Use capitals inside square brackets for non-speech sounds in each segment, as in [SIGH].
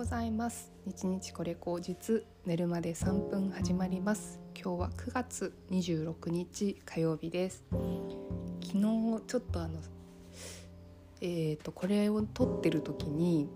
ございます。日日これ口実寝るまで3分始まります。今日は9月26日火曜日です。昨日ちょっとあのえーとこれを撮ってる時に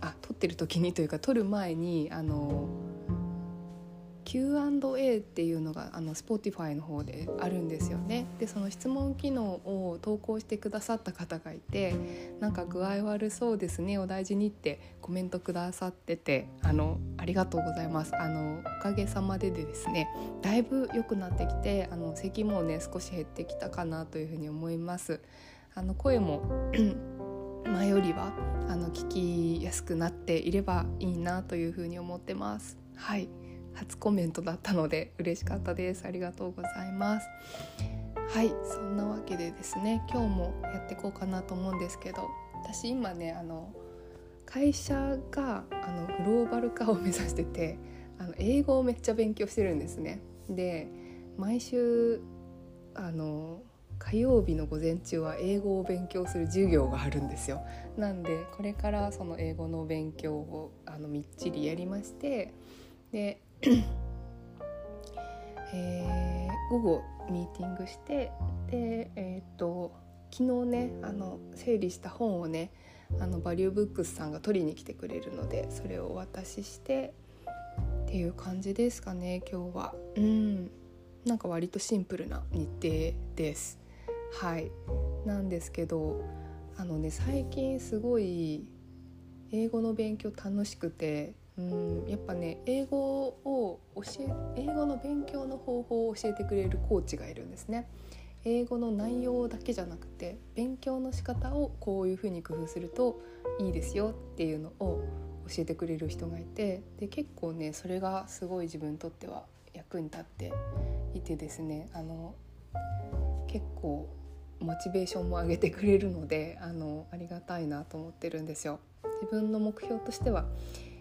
あ撮ってる時にというか撮る前にあの Q&A っていうのがあの Spotify の方であるんですよね。でその質問機能を投稿してくださった方がいてなんか具合悪そうですねお大事にってコメントくださっててあのありがとうございます。あのおかげさまででですねだいぶ良くなってきてあの咳もね少し減ってきたかなというふうに思います。あの声も [CLEARS THROAT] 前よりはあの聞きやすくなっていればいいなというふうに思ってます。はい。初コメントだったので嬉しかったです。ありがとうございます。はいそんなわけでですね今日もやっていこうかなと思うんですけど私今ねあの会社があのグローバル化を目指しててあの英語をめっちゃ勉強してるんですね。で毎週あの火曜日の午前中は英語を勉強する授業があるんですよ。なんでこれからその英語の勉強をあのみっちりやりましてで [COUGHS] えー、午後ミーティングしてで、えーと、昨日ねあの整理した本をねあのバリューブックスさんが取りに来てくれるのでそれをお渡ししてっていう感じですかね今日は。うんなんか割とシンプルな日程です。はいなんですけどあのね最近すごい英語の勉強楽しくてうんやっぱね英語を教え英語の勉強の方法を教えてくれるコーチがいるんですね。英語の内容だけじゃなくて勉強の仕方をこういうふうに工夫するといいですよっていうのを教えてくれる人がいてで結構ねそれがすごい自分にとっては役に立っていてですねあの結構モチベーションも上げてくれるのであのありがたいなと思ってるんですよ。自分の目標としては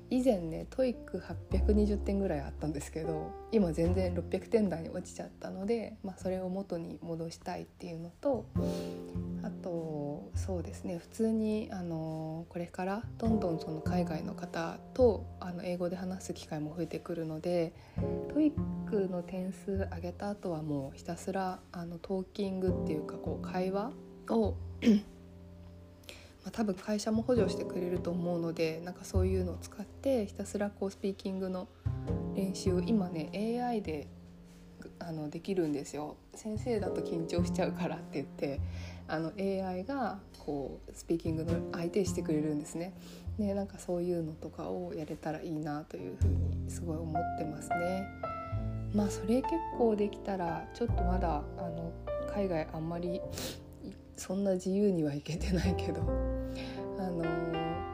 以前ね TOEIC820点ぐらいあったんですけど今全然600点台に落ちちゃったので、まあ、それを元に戻したいっていうのとあとそうですね普通にあのこれからどんどんその海外の方とあの英語で話す機会も増えてくるので TOEICの点数上げた後はもうひたすらあのトーキングっていうかこう会話をまあ、多分会社も補助してくれると思うのでなんかそういうのを使ってひたすらこうスピーキングの練習を今ね AI であのできるんですよ先生だと緊張しちゃうからって言ってあの AI がこうスピーキングの相手してくれるんですね。でなんかそういうのとかをやれたらいいなというふうにすごい思ってますね。まあそれ結構できたらちょっとまだあの海外あんまりそんな自由には行けてないけどあの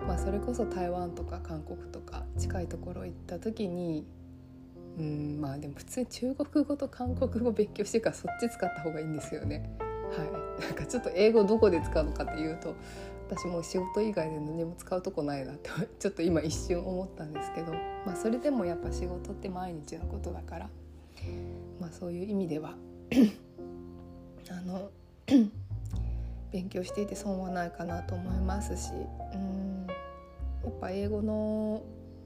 まあ、それこそ台湾とか韓国とか近いところ行った時にうんまあでも普通に中国語と韓国語勉強してるからそっち使った方がいいんですよね。はい、なんかちょっと英語どこで使うのかっていうと私も仕事以外で何も使うとこないなって [LAUGHS] ちょっと今一瞬思ったんですけど、まあ、それでもやっぱ仕事って毎日のことだから、まあ、そういう意味では [CLEARS THROAT] あの勉強していて損はないかなと思いますしうん。やっぱ英語の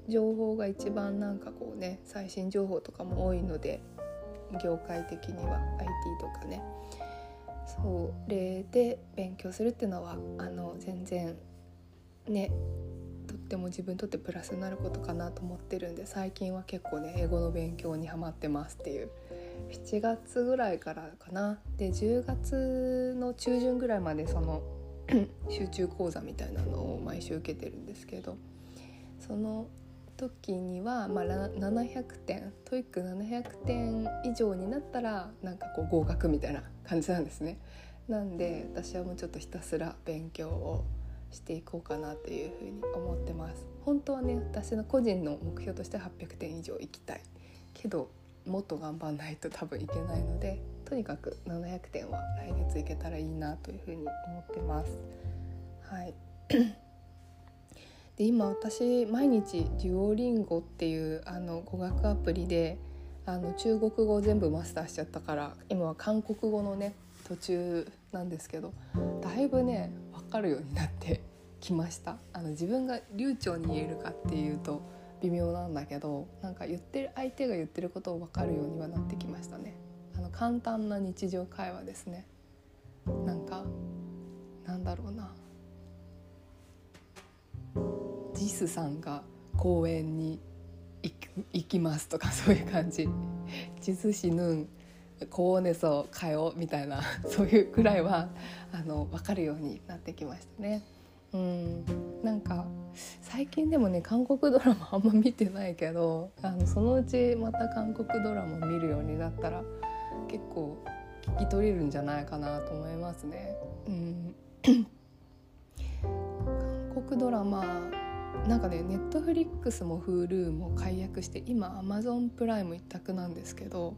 情報が一番なんかこうね最新情報とかも多いので業界的には IT とかね。それで勉強するっていうのはあの全然ねとっても自分にとってプラスになることかなと思ってるんで最近は結構ね英語の勉強にハマってますっていう7月ぐらいからかなで10月の中旬ぐらいまでその [CLEARS THROAT] 集中講座みたいなのを毎週受けてるんですけどその時には、まあ、700点 TOEIC700点以上になったらなんかこう合格みたいな感じなんですね。なんで私はもうちょっとひたすら勉強をしていこうかなというふうに思ってます。本当はね私の個人の目標として800点以上いきたいけどもっと頑張んないと多分いけないのでとにかく700点は来月いけたらいいなというふうに思ってます。はいで今私毎日デュオリンゴっていうあの語学アプリであの中国語全部マスターしちゃったから今は韓国語のね途中なんですけどだいぶね分かるようになってきましたあの自分が流暢に言えるかっていうと微妙なんだけどなんか言ってる相手が言ってることを分かるようにはなってきましたね。あの簡単な日常会話ですね。なんかなんだろうな。ジスさんが公園に行きますとかそういう感じ。ジスシヌン高温熱を変えようみたいな [LAUGHS] そういうくらいはあの分かるようになってきましたね。うん。なんか最近でもね韓国ドラマあんま見てないけどあのそのうちまた韓国ドラマ見るようになったら結構聞き取れるんじゃないかなと思いますね。うん韓国ドラマなんかねネットフリックスも Hulu も解約して今 Amazon プライム一択なんですけど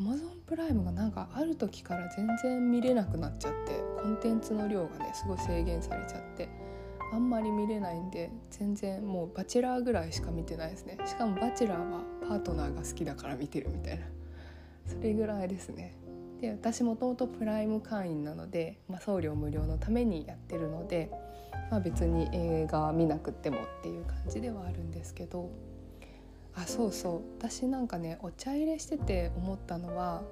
Amazon プライムがなんかある時から全然見れなくなっちゃってコンテンツの量がねすごい制限されちゃってあんまり見れないんで全然もうバチェラーぐらいしか見てないですね。しかもバチェラーはパートナーが好きだから見てるみたいな。それぐらいですね。で私もともとプライム会員なので、まあ、送料無料のためにやってるので、まあ、別に映画見なくってもっていう感じではあるんですけど。あそうそう。私なんかねお茶入れしてて思ったのは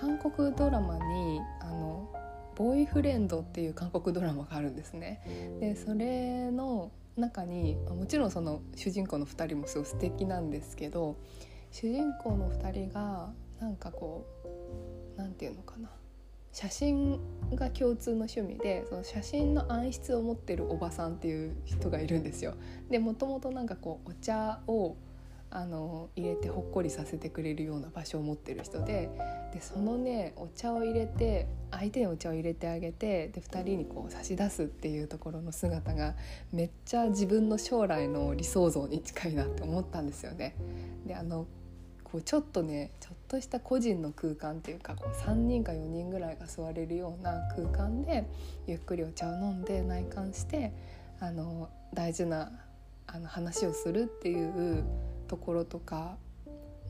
韓国ドラマにあのボーイフレンドっていう韓国ドラマがあるんですね。でそれの中にもちろんその主人公の2人もすごい素敵なんですけど主人公の2人がなんかこう何て言うのかな写真が共通の趣味でその写真の暗室を持ってるおばさんっていう人がいるんですよ。でもともとなんかこうお茶をあの入れてほっこりさせてくれるような場所を持ってる人ででそのねお茶を入れて相手にお茶を入れてあげてで2人にこう差し出すっていうところの姿がめっちゃ自分の将来の理想像に近いなって思ったんですよね。であのこうちょっとねちょっとした個人の空間っていうかこう3人か4人ぐらいが座れるような空間でゆっくりお茶を飲んで内観してあの大事なあの話をするっていうところとか、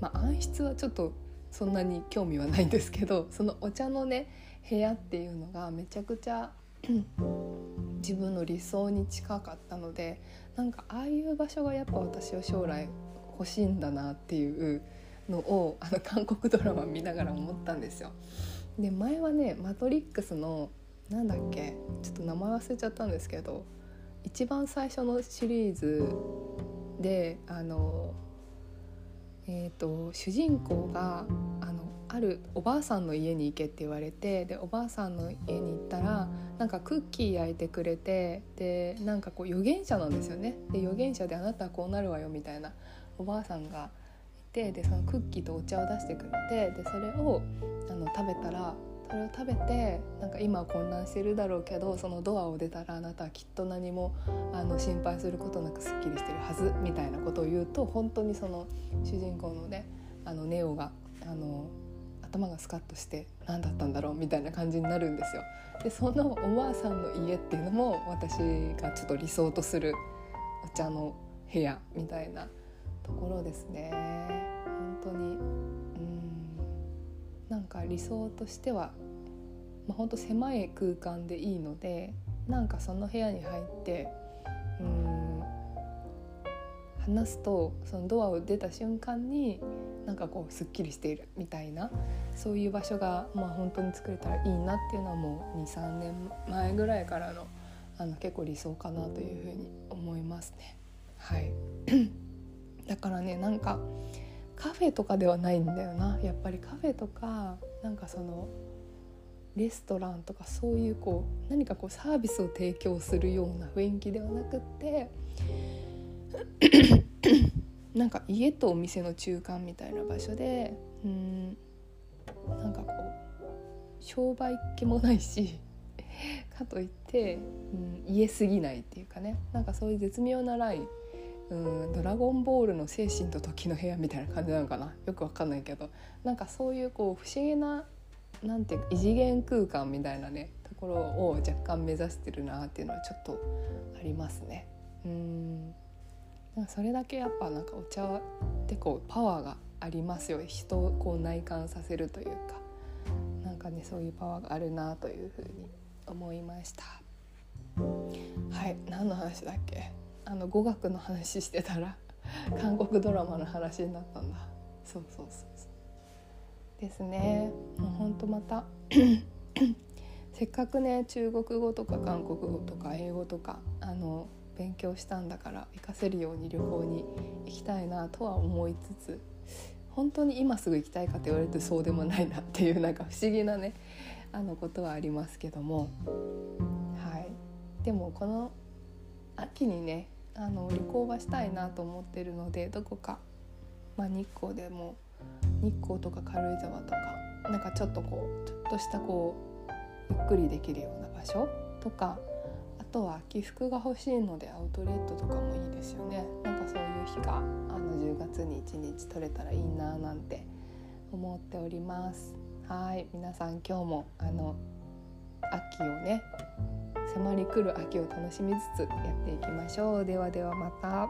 まあ、暗室はちょっとそんなに興味はないんですけど [LAUGHS] そのお茶のね部屋っていうのがめちゃくちゃ [CLEARS THROAT] 自分の理想に近かったのでなんかああいう場所がやっぱ私は将来欲しいんだなっていうのをあの韓国ドラマ見ながら思ったんですよ。で前はね「マトリックス」のなんだっけちょっと名前忘れちゃったんですけど一番最初のシリーズであのえーと、主人公があのあるおばあさんの家に行けって言われてでおばあさんの家に行ったらなんかクッキー焼いてくれてでなんかこう預言者なんですよね。で預言者であなたはこうなるわよみたいなおばあさんがいてでそのクッキーとお茶を出してくれてでそれをあの食べたらそれを食べてなんか今は混乱してるだろうけどそのドアを出たらあなたはきっと何もあの心配することなくすっきりしてるはずみたいなことを言うと本当にその主人公のねあのネオがあの頭がスカッとして何だったんだろうみたいな感じになるんですよ。でそのおばあさんの家っていうのも私がちょっと理想とするお茶の部屋みたいなところですね。本当になんか理想としてはまあ、ほんと狭い空間でいいのでなんかその部屋に入ってうん話すとそのドアを出た瞬間になんかこうすっきりしているみたいなそういう場所が、まあ、本当に作れたらいいなっていうのはもう23年前ぐらいからのあの結構理想かなというふうに思いますね。はい [COUGHS] だからねなんかカフェとかではないんだよな。やっぱりカフェとかなんかそのレストランとかそういうこう何かこうサービスを提供するような雰囲気ではなくって [COUGHS] なんか家とお店の中間みたいな場所でうんなんかこう商売っ気もないし [LAUGHS] かといって、うん、言えすぎないっていうかね。なんかそういう絶妙なラインうんドラゴンボールの精神と時の部屋みたいな感じなのかな？よくわかんないけどなんかそういうこう不思議ななんていうか異次元空間みたいなねところを若干目指してるなっていうのはちょっとありますね。うん。なんかそれだけやっぱなんかお茶ってこうパワーがありますよ。人をこう内観させるというか。なんかねそういうパワーがあるなというふうに思いました。はい。何の話だっけ？あの語学の話してたら [LAUGHS] 韓国ドラマの話になったんだ。そうそうそうそう。ですね。もうほんとまた [CLEARS THROAT] せっかくね中国語とか韓国語とか英語とかあの勉強したんだから活かせるように旅行に行きたいなとは思いつつ本当に今すぐ行きたいかって言われるとそうでもないなっていうなんか不思議なねあのことはありますけども。はい。でもこの秋にねあの旅行はしたいなと思ってるのでどこか、まあ、日光でも日光とか軽井沢とかなんかちょっとこうちょっとしたこうゆっくりできるような場所とかあとは起伏が欲しいのでアウトレットとかもいいですよね。なんかそういう日があの10月に1日取れたらいいななんて思っております。はい皆さん今日もあの秋をね迫り来る秋を楽しみつつやっていきましょう。ではではまた。